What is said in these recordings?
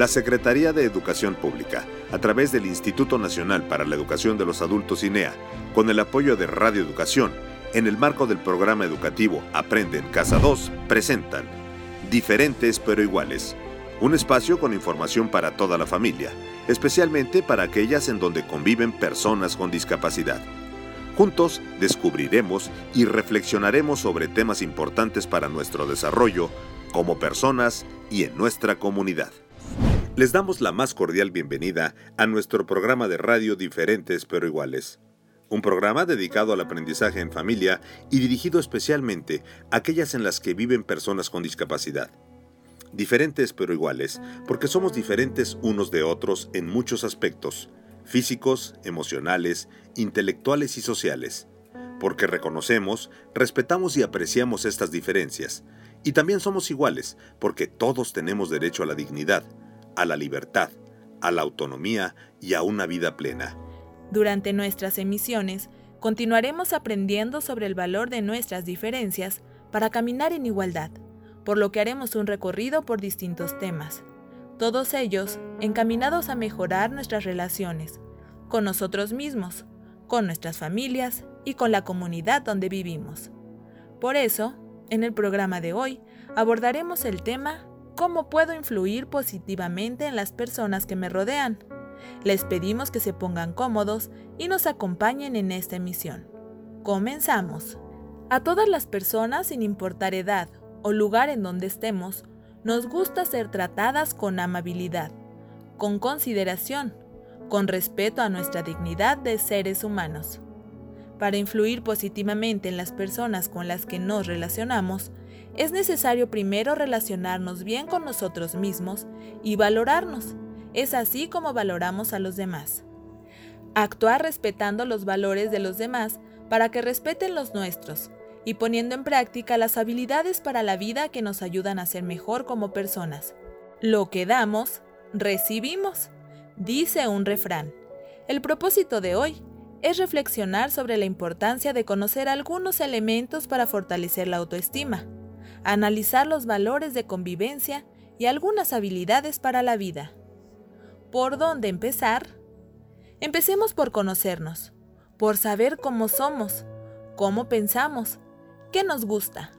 La Secretaría de Educación Pública, a través del Instituto Nacional para la Educación de los Adultos INEA, con el apoyo de Radio Educación, en el marco del programa educativo Aprende en Casa 2, presentan Diferentes pero iguales. Un espacio con información para toda la familia, especialmente para aquellas en donde conviven personas con discapacidad. Juntos descubriremos y reflexionaremos sobre temas importantes para nuestro desarrollo como personas y en nuestra comunidad. Les damos la más cordial bienvenida a nuestro programa de radio Diferentes pero iguales. Un programa dedicado al aprendizaje en familia y dirigido especialmente a aquellas en las que viven personas con discapacidad. Diferentes pero iguales, porque somos diferentes unos de otros en muchos aspectos, físicos, emocionales, intelectuales y sociales, porque reconocemos, respetamos y apreciamos estas diferencias, y también somos iguales, porque todos tenemos derecho a la dignidad, a la libertad, a la autonomía y a una vida plena. Durante nuestras emisiones, continuaremos aprendiendo sobre el valor de nuestras diferencias para caminar en igualdad, por lo que haremos un recorrido por distintos temas, todos ellos encaminados a mejorar nuestras relaciones, con nosotros mismos, con nuestras familias y con la comunidad donde vivimos. Por eso, en el programa de hoy abordaremos el tema ¿Cómo puedo influir positivamente en las personas que me rodean? Les pedimos que se pongan cómodos y nos acompañen en esta emisión. Comenzamos. A todas las personas, sin importar edad o lugar en donde estemos, nos gusta ser tratadas con amabilidad, con consideración, con respeto a nuestra dignidad de seres humanos. Para influir positivamente en las personas con las que nos relacionamos, es necesario primero relacionarnos bien con nosotros mismos y valorarnos. Es así como valoramos a los demás. Actuar respetando los valores de los demás para que respeten los nuestros y poniendo en práctica las habilidades para la vida que nos ayudan a ser mejor como personas. Lo que damos, recibimos, dice un refrán. El propósito de hoy es reflexionar sobre la importancia de conocer algunos elementos para fortalecer la autoestima analizar los valores de convivencia y algunas habilidades para la vida. ¿Por dónde empezar? Empecemos por conocernos, por saber cómo somos, cómo pensamos, qué nos gusta,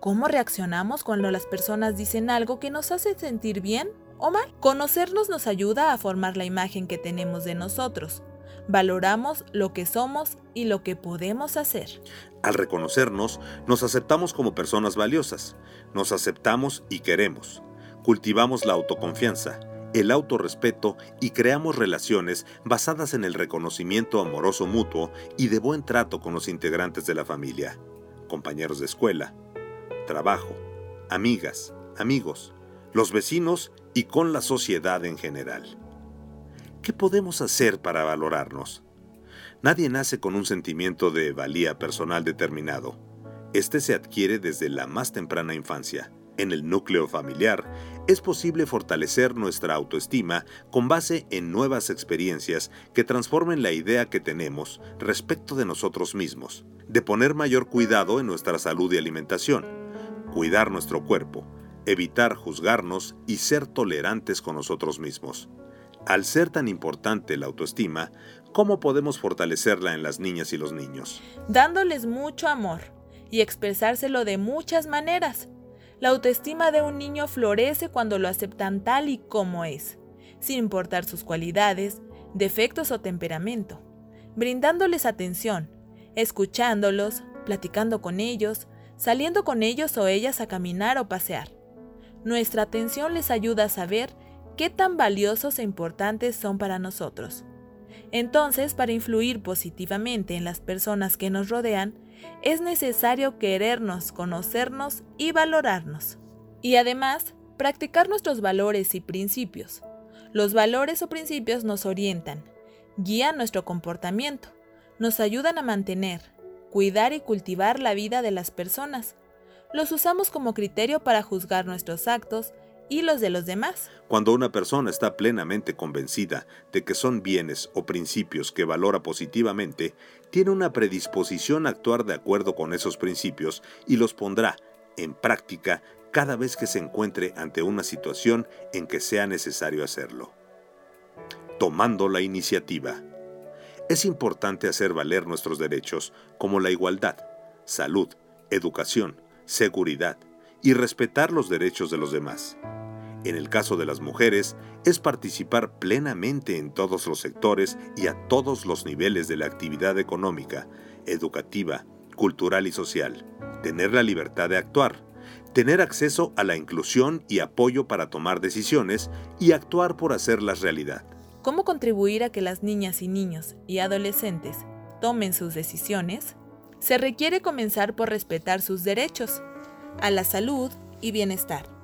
cómo reaccionamos cuando las personas dicen algo que nos hace sentir bien o mal. Conocernos nos ayuda a formar la imagen que tenemos de nosotros. Valoramos lo que somos y lo que podemos hacer. Al reconocernos, nos aceptamos como personas valiosas, nos aceptamos y queremos, cultivamos la autoconfianza, el autorrespeto y creamos relaciones basadas en el reconocimiento amoroso mutuo y de buen trato con los integrantes de la familia, compañeros de escuela, trabajo, amigas, amigos, los vecinos y con la sociedad en general. ¿Qué podemos hacer para valorarnos? Nadie nace con un sentimiento de valía personal determinado. Este se adquiere desde la más temprana infancia. En el núcleo familiar es posible fortalecer nuestra autoestima con base en nuevas experiencias que transformen la idea que tenemos respecto de nosotros mismos, de poner mayor cuidado en nuestra salud y alimentación, cuidar nuestro cuerpo, evitar juzgarnos y ser tolerantes con nosotros mismos. Al ser tan importante la autoestima, ¿cómo podemos fortalecerla en las niñas y los niños? Dándoles mucho amor y expresárselo de muchas maneras. La autoestima de un niño florece cuando lo aceptan tal y como es, sin importar sus cualidades, defectos o temperamento, brindándoles atención, escuchándolos, platicando con ellos, saliendo con ellos o ellas a caminar o pasear. Nuestra atención les ayuda a saber qué tan valiosos e importantes son para nosotros. Entonces, para influir positivamente en las personas que nos rodean, es necesario querernos, conocernos y valorarnos. Y además, practicar nuestros valores y principios. Los valores o principios nos orientan, guían nuestro comportamiento, nos ayudan a mantener, cuidar y cultivar la vida de las personas. Los usamos como criterio para juzgar nuestros actos y los de los demás. Cuando una persona está plenamente convencida de que son bienes o principios que valora positivamente, tiene una predisposición a actuar de acuerdo con esos principios y los pondrá en práctica cada vez que se encuentre ante una situación en que sea necesario hacerlo. Tomando la iniciativa. Es importante hacer valer nuestros derechos como la igualdad, salud, educación, seguridad y respetar los derechos de los demás. En el caso de las mujeres, es participar plenamente en todos los sectores y a todos los niveles de la actividad económica, educativa, cultural y social, tener la libertad de actuar, tener acceso a la inclusión y apoyo para tomar decisiones y actuar por hacerlas realidad. ¿Cómo contribuir a que las niñas y niños y adolescentes tomen sus decisiones? Se requiere comenzar por respetar sus derechos a la salud y bienestar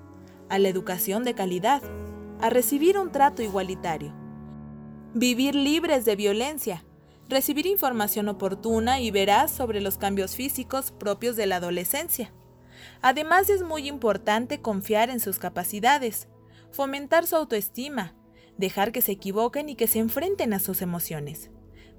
a la educación de calidad, a recibir un trato igualitario, vivir libres de violencia, recibir información oportuna y veraz sobre los cambios físicos propios de la adolescencia. Además es muy importante confiar en sus capacidades, fomentar su autoestima, dejar que se equivoquen y que se enfrenten a sus emociones,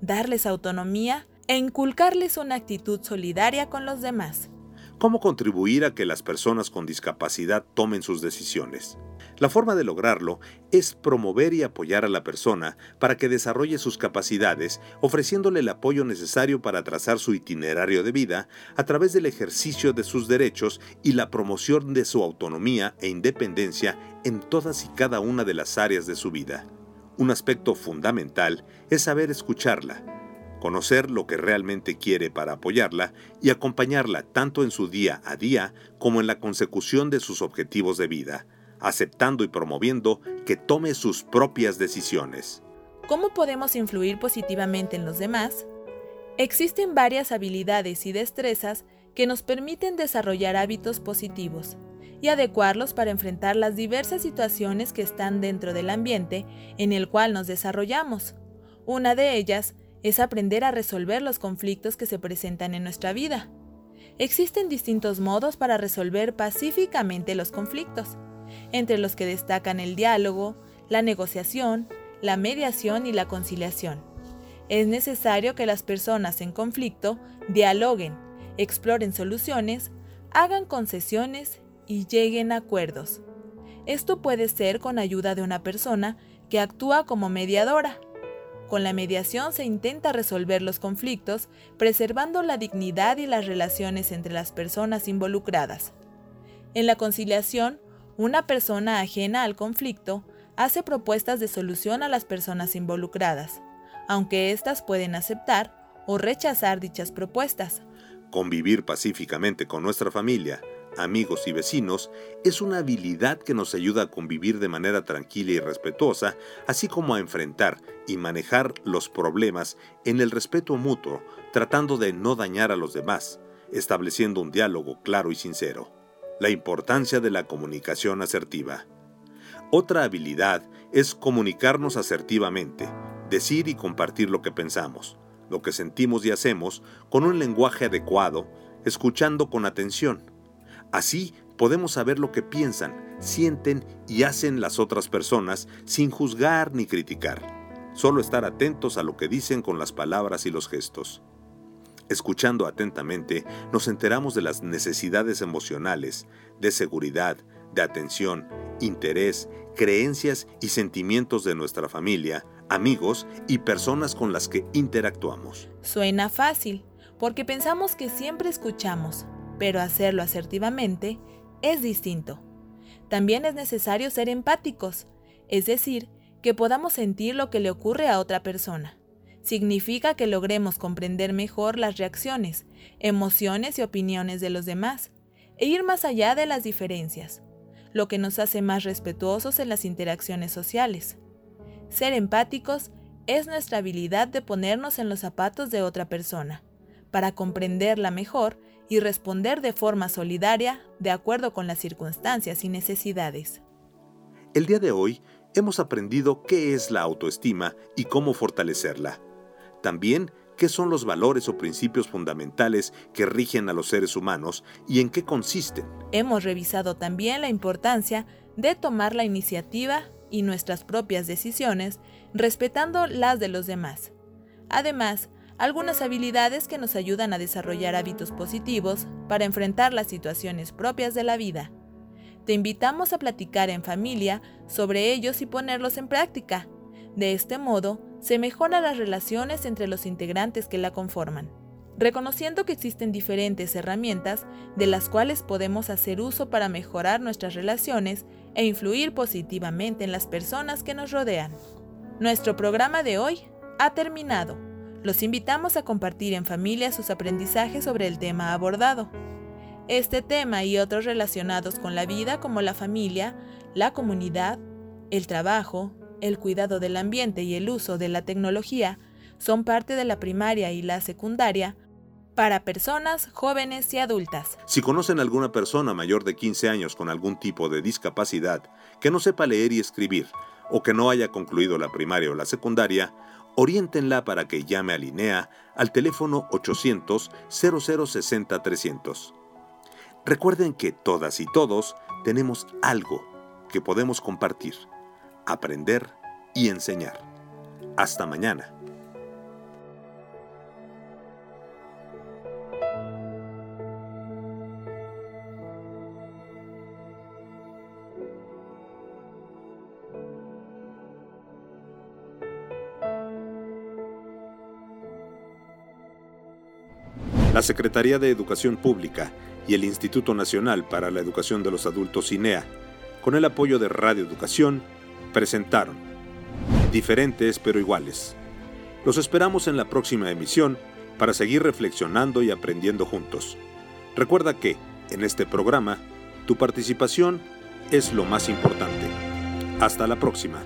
darles autonomía e inculcarles una actitud solidaria con los demás cómo contribuir a que las personas con discapacidad tomen sus decisiones. La forma de lograrlo es promover y apoyar a la persona para que desarrolle sus capacidades, ofreciéndole el apoyo necesario para trazar su itinerario de vida a través del ejercicio de sus derechos y la promoción de su autonomía e independencia en todas y cada una de las áreas de su vida. Un aspecto fundamental es saber escucharla, conocer lo que realmente quiere para apoyarla y acompañarla tanto en su día a día como en la consecución de sus objetivos de vida, aceptando y promoviendo que tome sus propias decisiones. ¿Cómo podemos influir positivamente en los demás? Existen varias habilidades y destrezas que nos permiten desarrollar hábitos positivos y adecuarlos para enfrentar las diversas situaciones que están dentro del ambiente en el cual nos desarrollamos. Una de ellas es aprender a resolver los conflictos que se presentan en nuestra vida. Existen distintos modos para resolver pacíficamente los conflictos, entre los que destacan el diálogo, la negociación, la mediación y la conciliación. Es necesario que las personas en conflicto dialoguen, exploren soluciones, hagan concesiones y lleguen a acuerdos. Esto puede ser con ayuda de una persona que actúa como mediadora, con la mediación se intenta resolver los conflictos, preservando la dignidad y las relaciones entre las personas involucradas. En la conciliación, una persona ajena al conflicto hace propuestas de solución a las personas involucradas, aunque éstas pueden aceptar o rechazar dichas propuestas. Convivir pacíficamente con nuestra familia amigos y vecinos es una habilidad que nos ayuda a convivir de manera tranquila y respetuosa, así como a enfrentar y manejar los problemas en el respeto mutuo, tratando de no dañar a los demás, estableciendo un diálogo claro y sincero. La importancia de la comunicación asertiva. Otra habilidad es comunicarnos asertivamente, decir y compartir lo que pensamos, lo que sentimos y hacemos con un lenguaje adecuado, escuchando con atención Así podemos saber lo que piensan, sienten y hacen las otras personas sin juzgar ni criticar. Solo estar atentos a lo que dicen con las palabras y los gestos. Escuchando atentamente, nos enteramos de las necesidades emocionales, de seguridad, de atención, interés, creencias y sentimientos de nuestra familia, amigos y personas con las que interactuamos. Suena fácil, porque pensamos que siempre escuchamos, pero hacerlo asertivamente es distinto. También es necesario ser empáticos, es decir, que podamos sentir lo que le ocurre a otra persona. Significa que logremos comprender mejor las reacciones, emociones y opiniones de los demás, e ir más allá de las diferencias, lo que nos hace más respetuosos en las interacciones sociales. Ser empáticos es nuestra habilidad de ponernos en los zapatos de otra persona, para comprenderla mejor y responder de forma solidaria de acuerdo con las circunstancias y necesidades. El día de hoy hemos aprendido qué es la autoestima y cómo fortalecerla. También qué son los valores o principios fundamentales que rigen a los seres humanos y en qué consisten. Hemos revisado también la importancia de tomar la iniciativa y nuestras propias decisiones respetando las de los demás. Además, algunas habilidades que nos ayudan a desarrollar hábitos positivos para enfrentar las situaciones propias de la vida. Te invitamos a platicar en familia sobre ellos y ponerlos en práctica. De este modo, se mejoran las relaciones entre los integrantes que la conforman, reconociendo que existen diferentes herramientas de las cuales podemos hacer uso para mejorar nuestras relaciones e influir positivamente en las personas que nos rodean. Nuestro programa de hoy ha terminado. Los invitamos a compartir en familia sus aprendizajes sobre el tema abordado. Este tema y otros relacionados con la vida como la familia, la comunidad, el trabajo, el cuidado del ambiente y el uso de la tecnología son parte de la primaria y la secundaria para personas jóvenes y adultas. Si conocen alguna persona mayor de 15 años con algún tipo de discapacidad que no sepa leer y escribir o que no haya concluido la primaria o la secundaria, oriéntenla para que llame a Linea al teléfono 800 0060 300. Recuerden que todas y todos tenemos algo que podemos compartir aprender y enseñar. Hasta mañana. Secretaría de Educación Pública y el Instituto Nacional para la Educación de los Adultos INEA, con el apoyo de Radio Educación, presentaron Diferentes pero iguales. Los esperamos en la próxima emisión para seguir reflexionando y aprendiendo juntos. Recuerda que, en este programa, tu participación es lo más importante. Hasta la próxima.